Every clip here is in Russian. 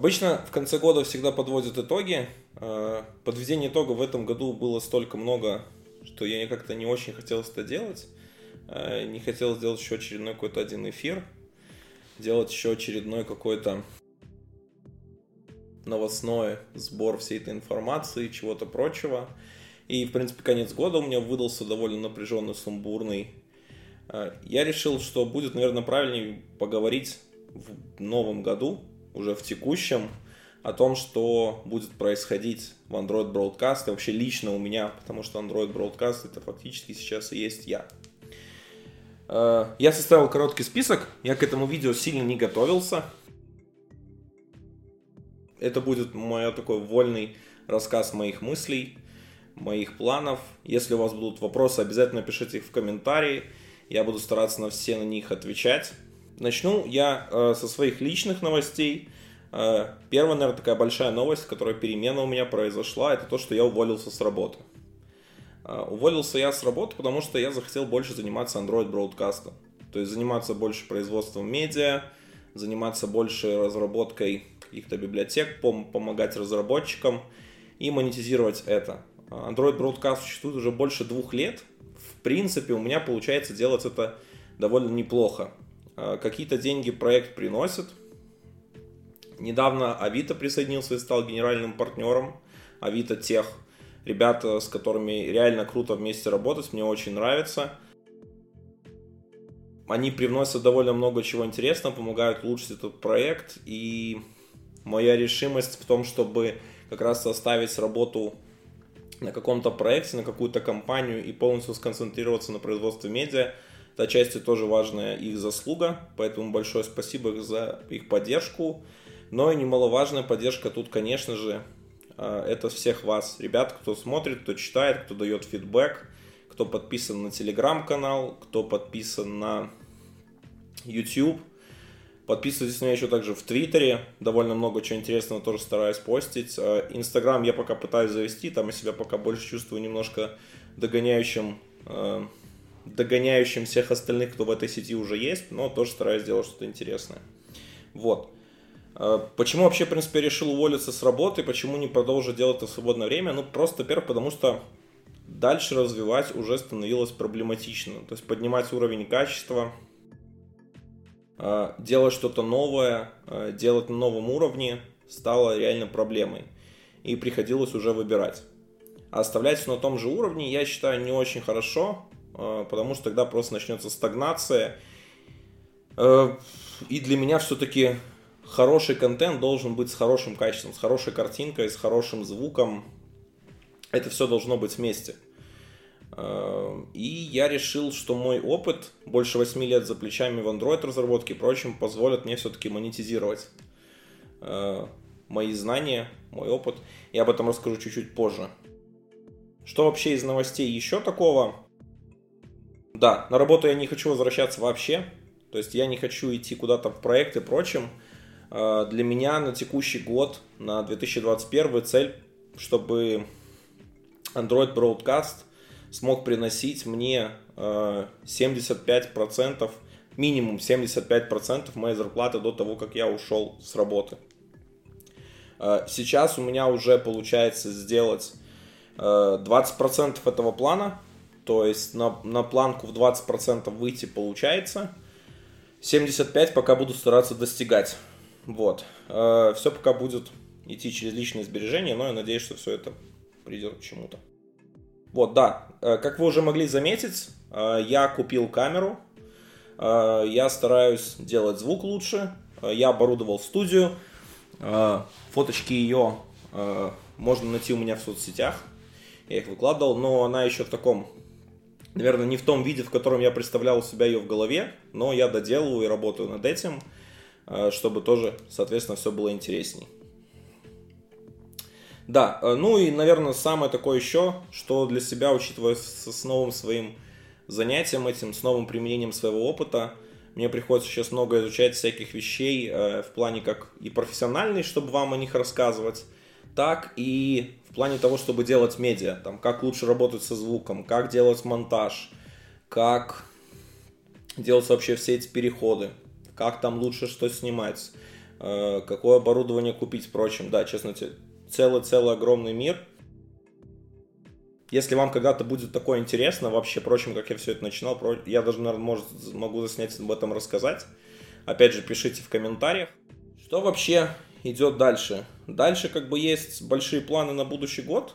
Обычно в конце года всегда подводят итоги. Э, подведение итогов в этом году было столько много, что я как-то не очень хотел это делать. Э, не хотел сделать еще очередной какой-то один эфир. Делать еще очередной какой-то новостной сбор всей этой информации, чего-то прочего. И, в принципе, конец года у меня выдался довольно напряженный, сумбурный. Э, я решил, что будет, наверное, правильнее поговорить в новом году, уже в текущем, о том, что будет происходить в Android Broadcast и вообще лично у меня, потому что Android Broadcast это фактически сейчас и есть я. Э, я составил короткий список, я к этому видео сильно не готовился. Это будет мой такой вольный рассказ моих мыслей, моих планов. Если у вас будут вопросы, обязательно пишите их в комментарии. Я буду стараться на все на них отвечать. Начну я э, со своих личных новостей. Э, первая, наверное, такая большая новость, которая перемена у меня произошла, это то, что я уволился с работы. Э, уволился я с работы, потому что я захотел больше заниматься Android бродкастом. То есть заниматься больше производством медиа, заниматься больше разработкой каких-то библиотек, пом- помогать разработчикам и монетизировать это. Android Broadcast существует уже больше двух лет. В принципе, у меня получается делать это довольно неплохо. Э, какие-то деньги проект приносит. Недавно Авито присоединился и стал генеральным партнером. Авито Тех. Ребята, с которыми реально круто вместе работать, мне очень нравится. Они привносят довольно много чего интересного, помогают улучшить этот проект. И моя решимость в том, чтобы как раз оставить работу на каком-то проекте, на какую-то компанию и полностью сконцентрироваться на производстве медиа – это отчасти тоже важная их заслуга, поэтому большое спасибо за их поддержку. Но и немаловажная поддержка тут, конечно же, а, это всех вас, ребят, кто смотрит, кто читает, кто дает фидбэк, кто подписан на телеграм-канал, кто подписан на YouTube. Подписывайтесь на меня еще также в Твиттере. Довольно много чего интересного тоже стараюсь постить. А, Инстаграм я пока пытаюсь завести. Там я себя пока больше чувствую немножко догоняющим а, догоняющим всех остальных, кто в этой сети уже есть, но тоже стараюсь сделать что-то интересное. Вот. А, почему вообще, в принципе, решил уволиться с работы, почему не продолжить делать это в свободное время? Ну, просто, во-первых, потому что дальше развивать уже становилось проблематично. То есть поднимать уровень качества, а, делать что-то новое, а, делать на новом уровне стало реально проблемой. И приходилось уже выбирать. А оставлять все на том же уровне, я считаю, не очень хорошо, потому что тогда просто начнется стагнация. А, и для меня все-таки хороший контент должен быть с хорошим качеством, с хорошей картинкой, с хорошим звуком. Это все должно быть вместе. А, и я решил, что мой опыт, больше 8 лет за плечами в Android разработке и прочем, позволит мне все-таки монетизировать мои знания, мой опыт. Я об этом расскажу чуть-чуть позже. Что вообще из новостей еще такого? Да, на работу я не хочу возвращаться вообще. То есть я не хочу идти куда-то в проект и прочим. А, для меня на текущий год, на 2021 цель, чтобы Android Broadcast смог приносить мне 75%, а, минимум 75% моей зарплаты до того, как я ушел с работы. А, сейчас у меня уже получается сделать 20% этого плана, то есть на, на планку в 20% выйти получается. 75 пока буду стараться достигать. Вот. Э, все пока будет идти через личные сбережения, но я надеюсь, что все это придет к чему-то. Вот, да. Э, как вы уже могли заметить, э, я купил камеру. Я стараюсь делать звук лучше. Я оборудовал студию. Фоточки ее можно найти у меня в соцсетях. Я их выкладывал, но она еще в таком наверное, не в том виде, в котором я представлял у себя ее в голове, но я доделываю и работаю над этим, э, чтобы тоже, соответственно, все было интересней. Да, э, ну и, наверное, самое такое еще, что для себя, учитывая с новым своим занятием этим, с новым применением своего опыта, мне приходится сейчас много изучать всяких вещей э, в плане как и профессиональный, чтобы вам о них рассказывать, так и в плане того, чтобы делать медиа, там, как лучше работать со звуком, как делать монтаж, как делать вообще все эти переходы, как там лучше что снимать, э, какое оборудование купить, впрочем. Да, честно, целый-целый огромный мир. Если вам когда-то будет такое интересно, вообще, впрочем, как я все это начинал, я даже, наверное, может, могу заснять об этом рассказать. Опять же, пишите в комментариях. Что вообще идет дальше? Дальше как бы есть большие планы на будущий год,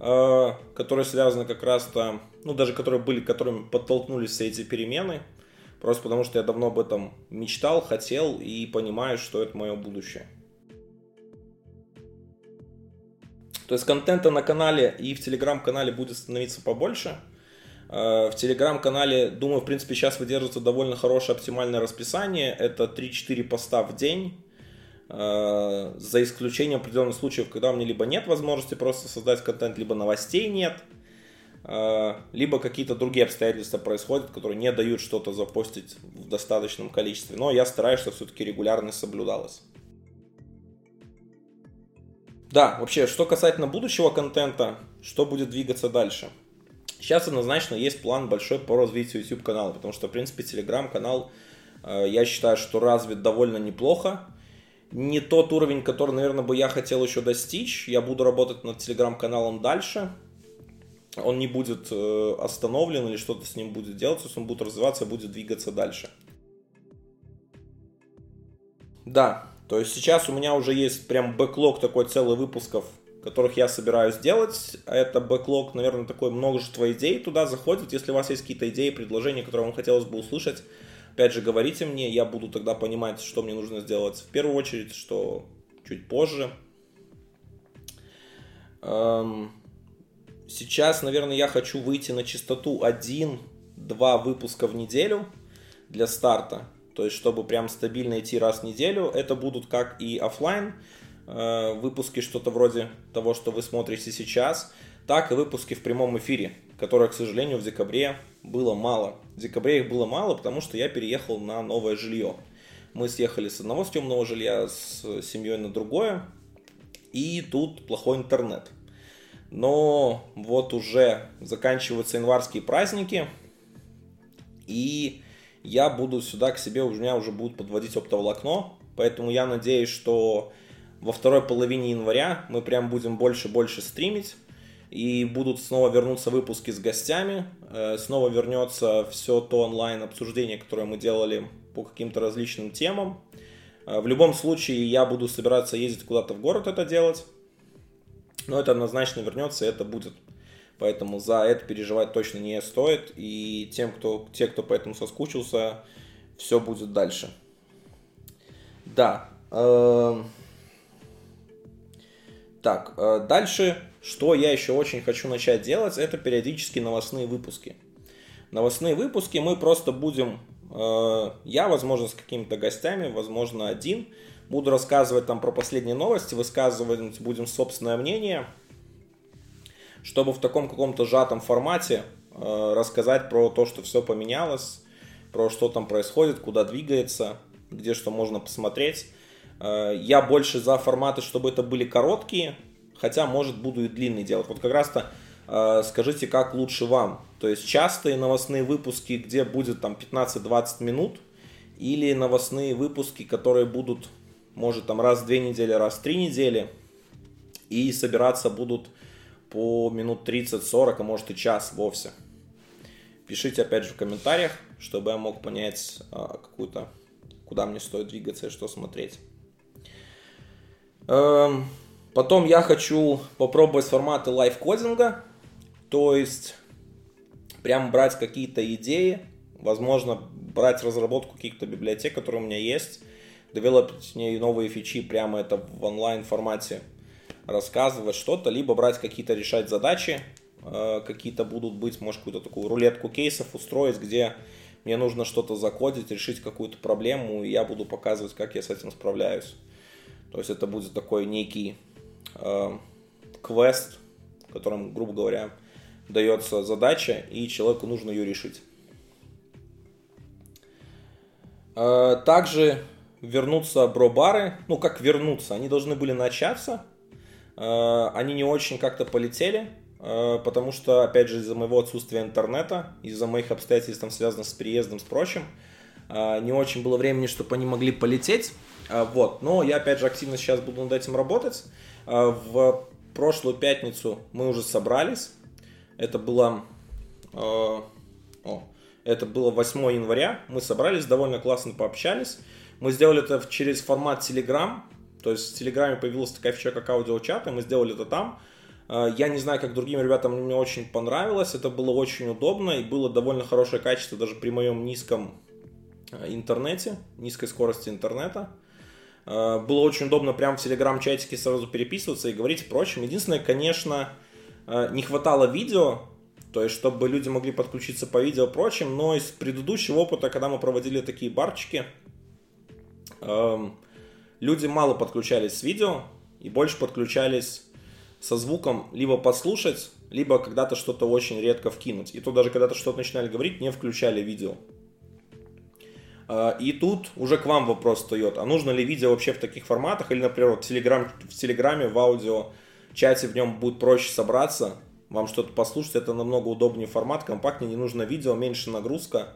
э, которые связаны как раз-то, ну даже которые были, которыми подтолкнулись все эти перемены. Просто потому что я давно об этом мечтал, хотел и понимаю, что это мое будущее. То есть контента на канале и в телеграм-канале будет становиться побольше. Э, в телеграм-канале, думаю, в принципе, сейчас выдерживается довольно хорошее оптимальное расписание. Это 3-4 поста в день. Э, за исключением определенных случаев, когда у меня либо нет возможности просто создать контент, либо новостей нет, э, либо какие-то другие обстоятельства происходят, которые не дают что-то запостить в достаточном количестве. Но я стараюсь, чтобы все-таки регулярность соблюдалась. Да, вообще, что касательно будущего контента, что будет двигаться дальше? Сейчас однозначно есть план большой по развитию YouTube канала, потому что, в принципе, Telegram канал, э, я считаю, что развит довольно неплохо. Не тот уровень, который, наверное, бы я хотел еще достичь. Я буду работать над Telegram-каналом дальше. Он не будет э, остановлен или что-то с ним будет делаться, то есть он будет развиваться, будет двигаться дальше. Да, то есть сейчас у меня уже есть прям бэклог такой целый выпусков, которых я собираюсь делать. Это бэклог, наверное, такое множество идей туда заходит. Если у вас есть какие-то идеи, предложения, которые вам хотелось бы услышать, опять же, говорите мне, я буду тогда понимать, что мне нужно сделать в первую очередь, что чуть позже. Эм, сейчас, наверное, я хочу выйти на частоту 1-2 выпуска в неделю для старта. То есть, чтобы прям стабильно идти раз в неделю, это будут как и офлайн э, выпуски, что-то вроде того, что вы смотрите сейчас, так и выпуски в прямом эфире, которые, к сожалению, в декабре было мало. В декабре их было мало, потому что я переехал на новое жилье. Мы съехали с одного съемного жилья с семьей на другое, и тут плохой интернет. Но вот уже заканчиваются январские праздники, и я буду сюда к себе, у меня уже будут подводить оптоволокно, поэтому я надеюсь, что во второй половине января мы прям будем больше-больше стримить, и будут снова вернуться выпуски с гостями, э, снова вернется все то онлайн обсуждение, которое мы делали по каким-то различным темам. Э, в любом случае я буду собираться ездить куда-то в город это делать, но это однозначно вернется, и это будет Поэтому за это переживать точно не стоит. И тем, кто, те, кто поэтому соскучился, все будет дальше. Да. Э, так, э, дальше, что я еще очень хочу начать делать, это периодически новостные выпуски. Новостные выпуски мы просто будем, э, я, возможно, с какими-то гостями, возможно, один, буду рассказывать там про последние новости, высказывать будем собственное мнение – чтобы в таком каком-то сжатом формате э, рассказать про то, что все поменялось, про что там происходит, куда двигается, где что можно посмотреть. Э, я больше за форматы, чтобы это были короткие, хотя, может, буду и длинные делать. Вот как раз-то э, скажите, как лучше вам. То есть частые новостные выпуски, где будет там 15-20 минут, или новостные выпуски, которые будут, может, там раз в две недели, раз в три недели, и собираться будут по минут 30-40, а может и час вовсе. Пишите опять же в комментариях, чтобы я мог понять а, какую-то, куда мне стоит двигаться и что смотреть. Эм, потом я хочу попробовать форматы лайфкодинга, то есть прям брать какие-то идеи, возможно, брать разработку каких-то библиотек, которые у меня есть, девелопить новые фичи прямо это в онлайн формате рассказывать что-то, либо брать какие-то, решать задачи, э, какие-то будут быть, может, какую-то такую рулетку кейсов устроить, где мне нужно что-то закодить, решить какую-то проблему, и я буду показывать, как я с этим справляюсь. То есть это будет такой некий э, квест, в котором, грубо говоря, дается задача, и человеку нужно ее решить. Э, также вернутся бро-бары, ну как вернуться, они должны были начаться, Э, они не очень как-то полетели, э, потому что, опять же, из-за моего отсутствия интернета, из-за моих обстоятельств, там, связанных с переездом, с прочим, э, не очень было времени, чтобы они могли полететь. Вот, но я опять же активно сейчас буду над этим работать. В прошлую пятницу мы уже собрались. Это было... О, это было 8 января. Мы собрались, довольно классно пообщались. Мы сделали это через формат Telegram. То есть в Телеграме появилась такая фича, как аудиочат, и мы сделали это там. Я не знаю, как другим ребятам, мне очень понравилось. Это было очень удобно и было довольно хорошее качество даже при моем низком интернете, низкой скорости интернета. Э, было очень удобно прямо в телеграм-чатике сразу переписываться и говорить впрочем. Единственное, конечно, не хватало видео, то есть чтобы люди могли подключиться по видео прочим, но из предыдущего опыта, когда мы проводили такие барчики, эм, люди мало подключались с видео и больше подключались со звуком либо послушать, либо когда-то что-то очень редко вкинуть. И то даже когда-то что-то начинали говорить, не включали видео. А, и тут уже к вам вопрос встает, а нужно ли видео вообще в таких форматах, или, например, в, телеграм, в Телеграме, в аудио чате в нем будет проще собраться, вам что-то послушать, это намного удобнее формат, компактнее, не нужно видео, меньше нагрузка,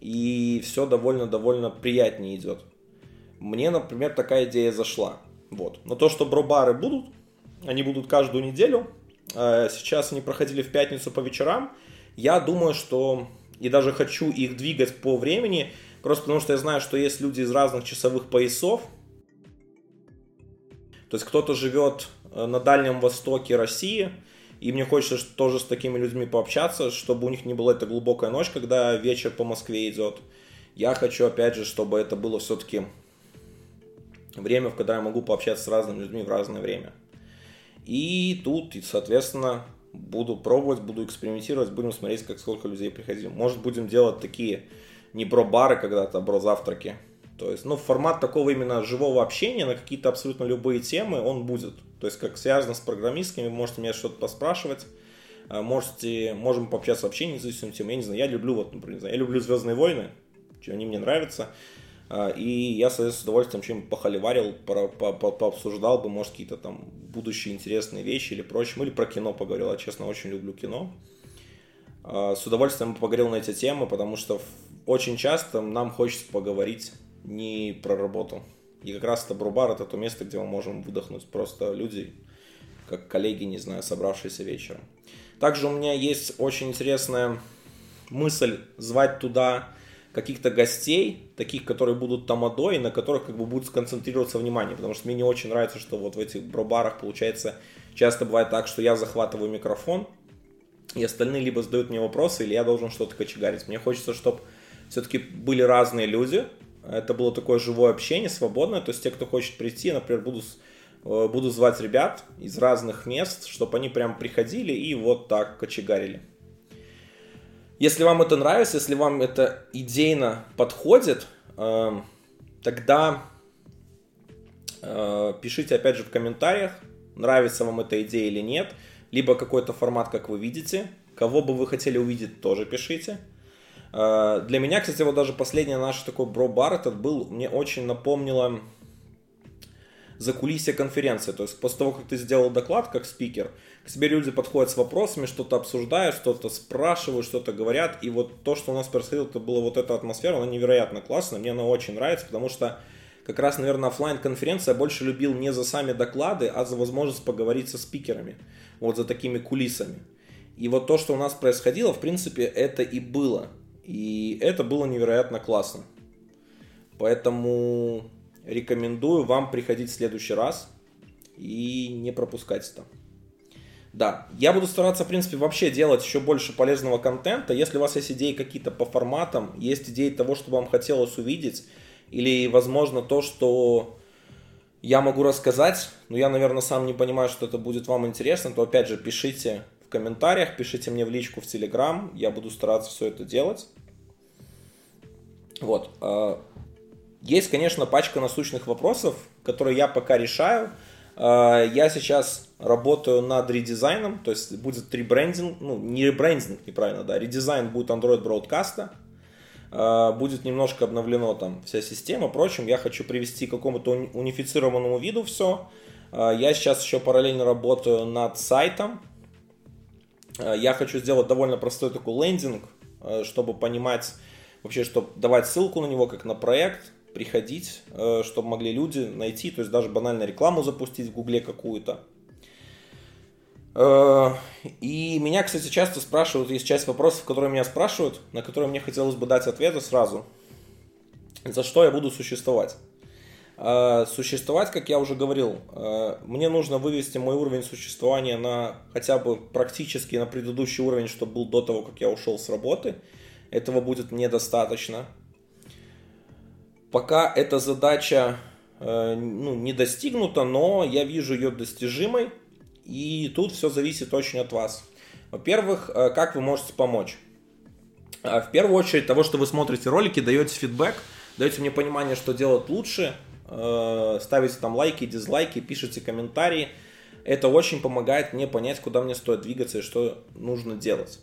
и все довольно-довольно приятнее идет. Мне, например, такая идея зашла. Вот. Но то, что бробары будут, они будут каждую неделю. Э, сейчас они проходили в пятницу по вечерам. Я думаю, что и даже хочу их двигать по времени, просто потому что я знаю, что есть люди из разных часовых поясов. То есть кто-то живет э, на Дальнем Востоке России, и мне хочется тоже с такими людьми пообщаться, чтобы у них не была эта глубокая ночь, когда вечер по Москве идет. Я хочу, опять же, чтобы это было все-таки время, в которое я могу пообщаться с разными людьми в разное время. И тут, соответственно, буду пробовать, буду экспериментировать, будем смотреть, как сколько людей приходило. Может, будем делать такие не бро-бары когда-то, а бро-завтраки. То есть, ну, формат такого именно живого общения на какие-то абсолютно любые темы, он будет. То есть, как связано с программистками, вы можете меня что-то поспрашивать, а, можете, можем пообщаться вообще независимо тем. Я не знаю, я люблю, вот, например, я люблю Звездные войны, они мне нравятся. А, и я, соответственно, с удовольствием чем похоливарил, по, по, по, пообсуждал бы, может, какие-то там будущие интересные вещи или прочим, или про кино поговорил. Я, честно, очень люблю кино. А, с удовольствием поговорил на эти темы, потому что очень часто нам хочется поговорить не про работу. И как раз это Брубар это то место, где мы можем выдохнуть просто люди, как коллеги, не знаю, собравшиеся вечером. Также у меня есть очень интересная мысль звать туда каких-то гостей, таких, которые будут тамадой, на которых как бы будет сконцентрироваться внимание, потому что мне не очень нравится, что вот в этих бробарах получается часто бывает так, что я захватываю микрофон, и остальные либо задают мне вопросы, или я должен что-то кочегарить. Мне хочется, чтобы все-таки были разные люди, это было такое живое общение, свободное, то есть те, кто хочет прийти, например, буду, э, буду звать ребят из разных мест, чтобы они прям приходили и вот так кочегарили. Если вам это нравится, если вам это идейно подходит, эм, тогда э, пишите опять же в комментариях, нравится вам эта идея или нет, либо какой-то формат, как вы видите, кого бы вы хотели увидеть, тоже пишите. Э, для меня, кстати, вот даже последний наш такой бро-бар этот был, мне очень напомнило за кулисье конференции. То есть после того, как ты сделал доклад как спикер, к тебе люди подходят с вопросами, что-то обсуждают, что-то спрашивают, что-то говорят. И вот то, что у нас происходило, это была вот эта атмосфера, она невероятно классная, мне она очень нравится, потому что как раз, наверное, офлайн конференция больше любил не за сами доклады, а за возможность поговорить со спикерами, вот за такими кулисами. И вот то, что у нас происходило, в принципе, это и было. И это было невероятно классно. Поэтому Рекомендую вам приходить в следующий раз и не пропускать это. Да, я буду стараться, в принципе, вообще делать еще больше полезного контента. Если у вас есть идеи какие-то по форматам, есть идеи того, что вам хотелось увидеть, или, возможно, то, что я могу рассказать, но я, наверное, сам не понимаю, что это будет вам интересно, то, опять же, пишите в комментариях, пишите мне в личку в Телеграм, я буду стараться все это делать. Вот. А, есть, конечно, пачка насущных вопросов, которые я пока решаю. А, я сейчас работаю над редизайном, то есть будет ребрендинг, ну не ребрендинг, неправильно, да, редизайн будет Android Broadcast, а, будет немножко обновлено там вся система. Впрочем, я хочу привести к какому-то унифицированному виду все. Я сейчас еще параллельно работаю над сайтом. Я хочу сделать довольно простой такой лендинг, чтобы понимать вообще, чтобы давать ссылку на него как на проект, приходить, э, чтобы могли люди найти, то есть даже банально рекламу запустить в Гугле какую-то. Э, и меня, кстати, часто спрашивают, есть часть вопросов, которые меня спрашивают, на которые мне хотелось бы дать ответы сразу. За что я буду существовать? Э, существовать, как я уже говорил, мне нужно вывести мой уровень существования на хотя бы практически на предыдущий уровень, чтобы был до того, как я ушел с работы. Этого будет мне достаточно. Пока эта задача э, ну, не достигнута, но я вижу ее достижимой. И тут все зависит очень от вас. Во-первых, э, как вы можете помочь? Э, в первую очередь, того, что вы смотрите ролики, даете фидбэк, даете мне понимание, что делать лучше, ставите там лайки, дизлайки, пишите комментарии. Это очень помогает мне понять, куда мне стоит двигаться и что нужно делать.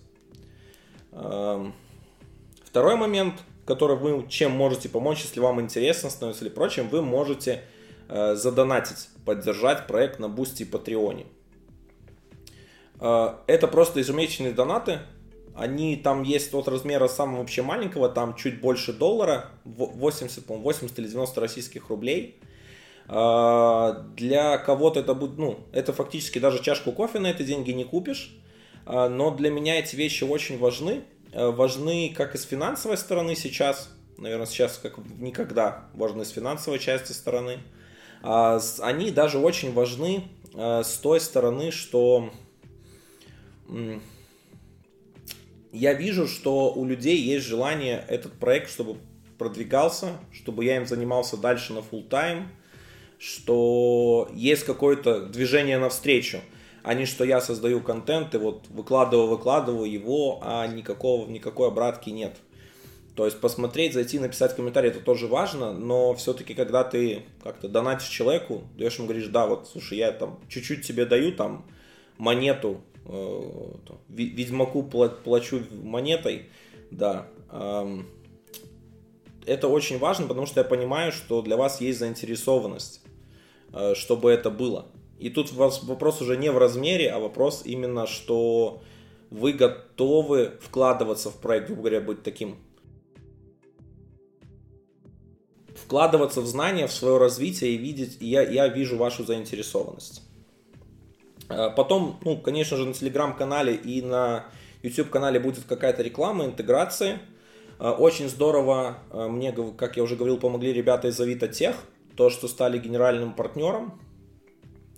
Второй момент – который вы чем можете помочь, если вам интересно становится или прочим, вы можете э, задонатить, поддержать проект на Boosty и Patreon е. Э, это просто ежемесячные донаты. Они там есть от размера самого вообще маленького, там чуть больше доллара, 80, по 80 или 90 российских рублей. Э, для кого-то это будет, ну, это фактически даже чашку кофе на эти деньги не купишь. Э, но для меня эти вещи очень важны, важны как и с финансовой стороны сейчас, наверное, сейчас как никогда важны с финансовой части стороны. А они даже очень важны э, с той стороны, что я вижу, что у людей есть желание этот проект, чтобы продвигался, чтобы я им занимался дальше на full тайм что есть какое-то движение навстречу а не что я создаю контент и вот выкладываю, выкладываю его, а никакого, никакой обратки нет. То есть посмотреть, зайти, написать комментарий, это тоже важно, но все-таки, когда ты как-то донатишь человеку, даешь ему, говоришь, да, вот, слушай, я там чуть-чуть тебе даю там монету, э, Ведьмаку плачу монетой, да, э, это очень важно, потому что я понимаю, что для вас есть заинтересованность, э, чтобы это было. И тут вопрос уже не в размере, а вопрос именно, что вы готовы вкладываться в проект, грубо говоря, быть таким вкладываться в знания, в свое развитие и видеть, и я, я вижу вашу заинтересованность. А потом, ну, конечно же, на телеграм-канале и на YouTube-канале будет какая-то реклама, интеграции. А, очень здорово, а, мне, как я уже говорил, помогли ребята из Авито Тех, то, что стали генеральным партнером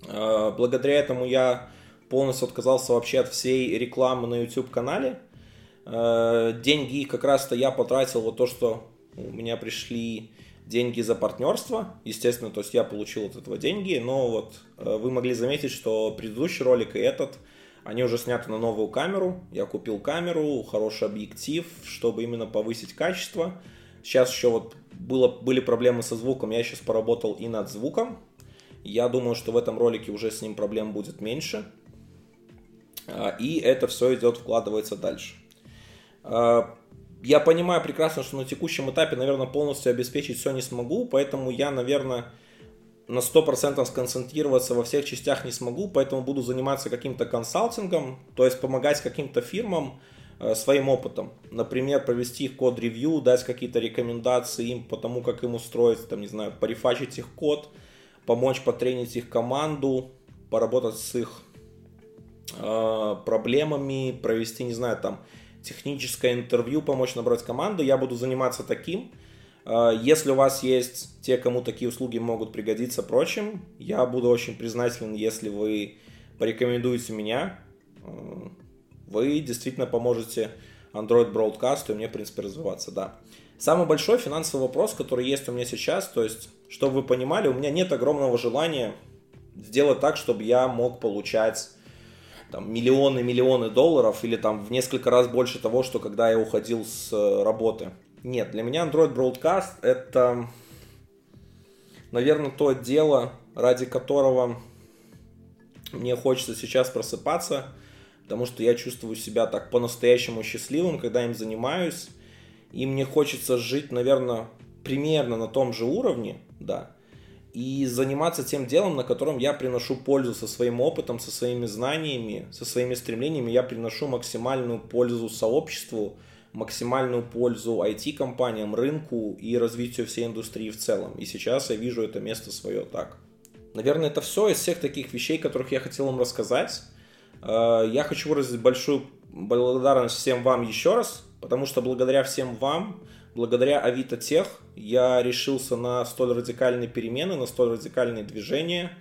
благодаря этому я полностью отказался вообще от всей рекламы на YouTube-канале. Э, деньги как раз-то я потратил вот то, что у меня пришли деньги за партнерство. Естественно, то есть я получил от этого деньги, но вот э, вы могли заметить, что предыдущий ролик и этот, они уже сняты на новую камеру. Я купил камеру, хороший объектив, чтобы именно повысить качество. Сейчас еще вот было, были проблемы со звуком, я сейчас поработал и над звуком. Я думаю, что в этом ролике уже с ним проблем будет меньше. А, и это все идет, вкладывается дальше. А, я понимаю прекрасно, что на текущем этапе, наверное, полностью обеспечить все не смогу, поэтому я, наверное, на 100% сконцентрироваться во всех частях не смогу, поэтому буду заниматься каким-то консалтингом, то есть помогать каким-то фирмам а, своим опытом. Например, провести их код-ревью, дать какие-то рекомендации им по тому, как им устроить, там, не знаю, порефачить их код – помочь потренить их команду, поработать с их э, проблемами, провести, не знаю, там, техническое интервью, помочь набрать команду. Я буду заниматься таким. Э, если у вас есть те, кому такие услуги могут пригодиться, прочим, я буду очень признателен, если вы порекомендуете меня. Э, вы действительно поможете Android Broadcast и мне, в принципе, развиваться, да. Самый большой финансовый вопрос, который есть у меня сейчас, то есть, чтобы вы понимали, у меня нет огромного желания сделать так, чтобы я мог получать там, миллионы, миллионы долларов или там в несколько раз больше того, что когда я уходил с э, работы. Нет, для меня Android Broadcast это, наверное, то дело, ради которого мне хочется сейчас просыпаться, потому что я чувствую себя так по-настоящему счастливым, когда им занимаюсь и мне хочется жить, наверное, примерно на том же уровне, да, и заниматься тем делом, на котором я приношу пользу со своим опытом, со своими знаниями, со своими стремлениями, я приношу максимальную пользу сообществу, максимальную пользу IT-компаниям, рынку и развитию всей индустрии в целом. И сейчас я вижу это место свое так. Наверное, это все из всех таких вещей, которых я хотел вам рассказать. Э, я хочу выразить большую благодарность всем вам еще раз, потому что благодаря всем вам, благодаря Авито Тех, я решился на столь радикальные перемены, на столь радикальные движения.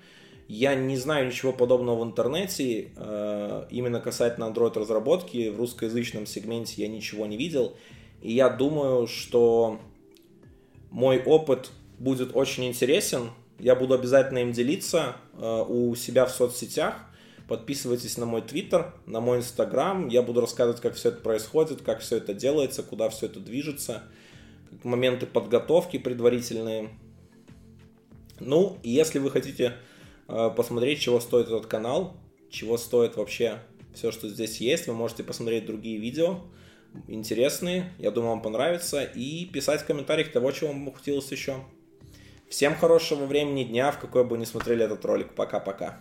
Я не знаю ничего подобного в интернете, э, именно касательно Android разработки, в русскоязычном сегменте я ничего не видел. И я думаю, что мой опыт будет очень интересен. Я буду обязательно им делиться э, у себя в соцсетях. Подписывайтесь на мой твиттер, на мой инстаграм. Я буду рассказывать, как все это происходит, как все это делается, куда все это движется, моменты подготовки предварительные. Ну, и если вы хотите э, посмотреть, чего стоит этот канал, чего стоит вообще все, что здесь есть, вы можете посмотреть другие видео, интересные, я думаю, вам понравится, и писать в комментариях того, чего вам хотелось еще. Всем хорошего времени дня, в какой бы ни смотрели этот ролик. Пока-пока.